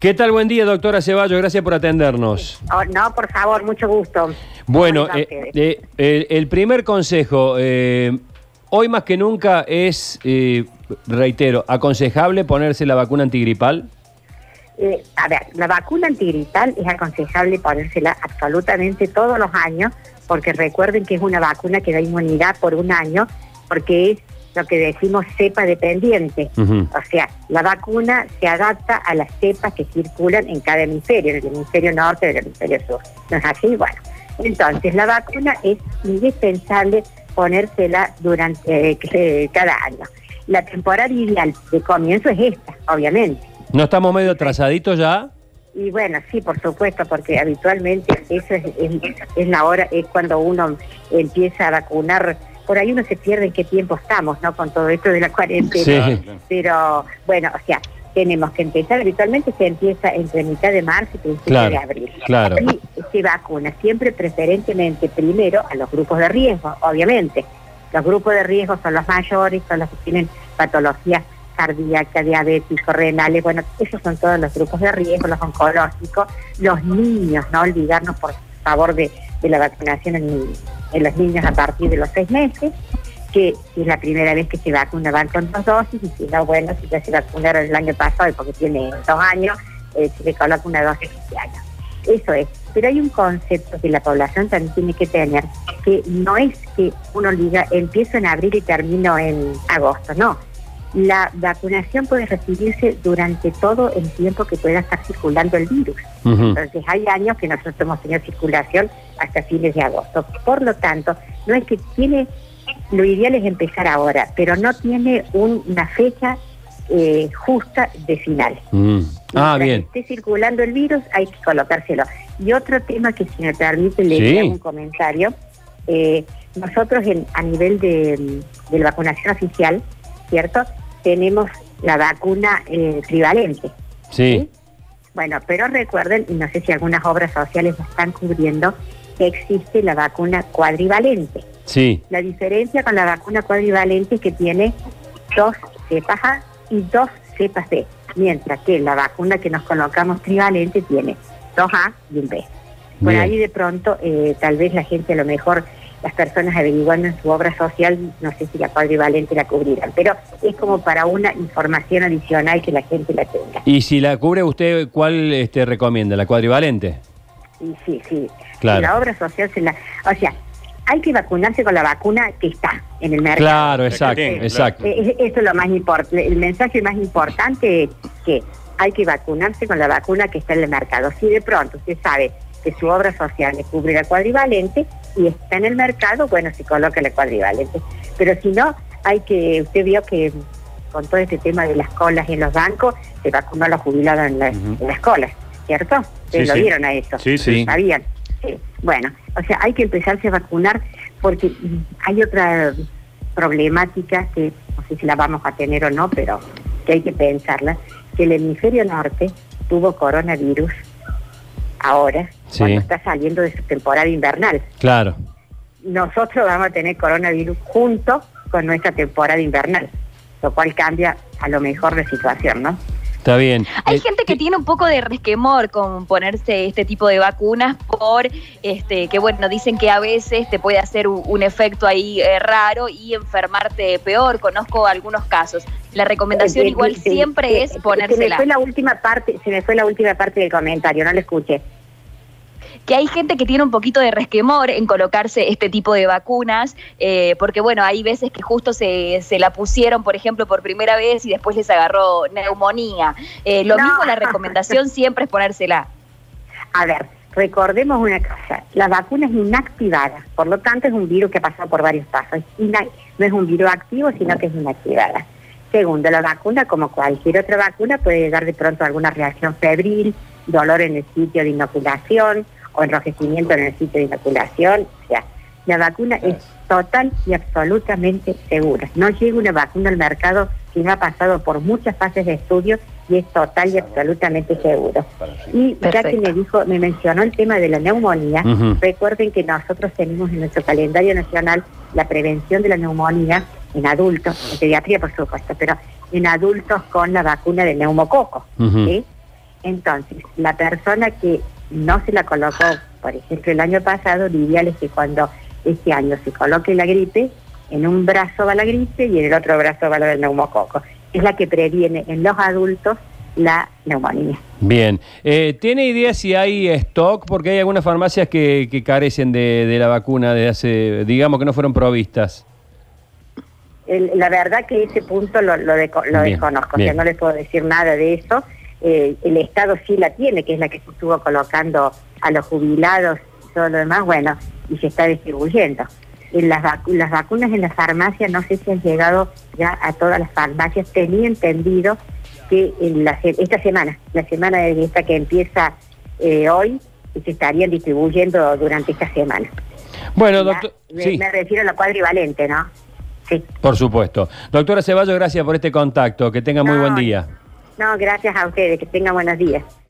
¿Qué tal? Buen día, doctora Ceballos. Gracias por atendernos. Oh, no, por favor, mucho gusto. Bueno, ¿Cómo eh, eh, el, el primer consejo, eh, hoy más que nunca es, reitero, aconsejable ponerse la vacuna antigripal. Eh, a ver, la vacuna antigripal es aconsejable ponérsela absolutamente todos los años, porque recuerden que es una vacuna que da inmunidad por un año, porque es lo que decimos cepa dependiente. O sea, la vacuna se adapta a las cepas que circulan en cada hemisferio, en el hemisferio norte y en el hemisferio sur. ¿No es así? Bueno, entonces la vacuna es indispensable ponérsela durante eh, cada año. La temporada ideal de comienzo es esta, obviamente. ¿No estamos medio atrasaditos ya? Y bueno, sí, por supuesto, porque habitualmente eso es, es- es la hora, es cuando uno empieza a vacunar. Por ahí uno se pierde en qué tiempo estamos, ¿no? Con todo esto de la cuarentena. Sí. Pero bueno, o sea, tenemos que empezar, habitualmente se empieza entre mitad de marzo y principio Claro, de abril. claro. Y se vacuna siempre preferentemente primero a los grupos de riesgo, obviamente. Los grupos de riesgo son los mayores, son los que tienen patologías cardíacas, diabéticos, renales, bueno, esos son todos los grupos de riesgo, los oncológicos, los niños, no olvidarnos por favor de, de la vacunación en, en los niños a partir de los seis meses, que si es la primera vez que se vacuna van con dos dosis, y si no, bueno, si ya se vacunaron el año pasado porque tiene dos años, eh, se le coloca una dosis año. Eso es. Pero hay un concepto que la población también tiene que tener, que no es que uno diga empiezo en abril y termino en agosto, no. La vacunación puede recibirse durante todo el tiempo que pueda estar circulando el virus. Entonces hay años que nosotros hemos tenido circulación hasta fines de agosto. Por lo tanto, no es que tiene, lo ideal es empezar ahora, pero no tiene un- una fecha eh, justa de final. Mm. Ah, bien. esté circulando el virus, hay que colocárselo. Y otro tema que, si me permite, le Sí. un comentario. Eh, nosotros, en- a nivel de, de la vacunación oficial, ¿cierto? Tenemos la vacuna eh, trivalente. Sí. Bueno, pero recuerden, y no sé si algunas obras sociales lo están cubriendo, que existe la vacuna cuadrivalente. Sí. La diferencia con la vacuna cuadrivalente es que tiene dos cepas A y dos cepas B, mientras que la vacuna que nos colocamos trivalente tiene dos A y un B. Por Bien. ahí de pronto, eh, tal vez la gente, a lo mejor, las personas averiguando en su obra social, no sé si la cuadrivalente la cubrirán, pero es como para una información adicional que la gente la tenga. Y si la cubre usted, ¿cuál este, recomienda? ¿La cuadrivalente? Y sí, sí. Claro. La obra social se la... O sea, hay que vacunarse con la vacuna que está en el mercado. Claro, exacto, exacto. Eh, eh, Eso es lo más importante. El mensaje más importante es que hay que vacunarse con la vacuna que está en el mercado. Si de pronto usted sabe que su obra social le cubre la cuadrivalente y está en el mercado, bueno, se coloca la cuadrivalente. Pero si no, hay que... Usted vio que con todo este tema de las colas en los bancos, se vacunó a los jubilados en, la- Ujú. en las colas, ¿cierto? Ustedes Sí, lo sí. vieron a eso. Sí, sí. ¿Sabían? Sí. Bueno, o sea, hay que empezarse a vacunar porque hay otra problemática que no sé si la vamos a tener o no, pero que hay que pensarla, que el hemisferio norte tuvo coronavirus ahora, Sí. cuando está saliendo de su temporada invernal. Claro. Nosotros vamos a tener coronavirus junto con nuestra temporada invernal, lo cual cambia a lo mejor la situación, ¿no? Está bien. Hay Eh, gente que tiene un poco de resquemor con ponerse este tipo de vacunas por, este, que bueno, dicen que a veces te puede hacer un, un efecto ahí eh, raro y enfermarte peor. Conozco algunos casos. La recomendación Eh, igual siempre eh, es Se me ponérsela. fue la última parte, se me fue la última parte del comentario, no lo escuché. Que hay gente que tiene un poquito de resquemor en colocarse este tipo de vacunas, eh, porque bueno, hay veces que justo se, se la pusieron, por ejemplo, por primera vez y después les agarró neumonía. Eh, lo No. mismo, la recomendación siempre es ponérsela. A ver, recordemos una cosa, la vacuna es inactivada, por lo tanto es un virus que ha pasado por varios pasos. No es un virus activo, sino que es inactivada. Segundo, la vacuna, como cualquier otra vacuna, puede dar de pronto alguna reacción febril, dolor en el sitio de inoculación o enrojecimiento en el sitio de inoculación. O sea, la vacuna es total y absolutamente segura. No llega una vacuna al mercado que no ha pasado por muchas fases de estudio y es total y absolutamente seguro. Y ya que me dijo, me mencionó el tema de la neumonía, recuerden que nosotros tenemos en nuestro calendario nacional la prevención de la neumonía en adultos, en pediatría por supuesto, pero en adultos con la vacuna de neumococo. Entonces, la persona que no se la colocó, por ejemplo, el año pasado, lo ideal es que cuando este año se coloque la gripe, en un brazo va la gripe y en el otro brazo va la del neumococo. Es la que previene en los adultos la neumonía. Bien. Eh, ¿Tiene idea si hay stock? Porque hay algunas farmacias que, que carecen de, de la vacuna de hace, digamos que no fueron provistas. El- la verdad que ese punto lo, lo, deco- lo Bien, desconozco, bien. o sea, no les puedo decir nada de eso. Eh, el Estado sí la tiene, que es la que se estuvo colocando a los jubilados y todo lo demás, bueno, y se está distribuyendo. En las, vacu- las vacunas en la farmacia no sé si han llegado ya a todas las farmacias. Tenía entendido que en la esta semana, la semana de esta que empieza eh, hoy, se estarían distribuyendo durante esta semana. Bueno, doctor. me, Sí, me refiero a la cuadrivalente, ¿no? Sí. por supuesto. Doctora Ceballos, gracias por este contacto. Que tenga muy No, buen día. No, gracias a ustedes. Que tengan buenos días.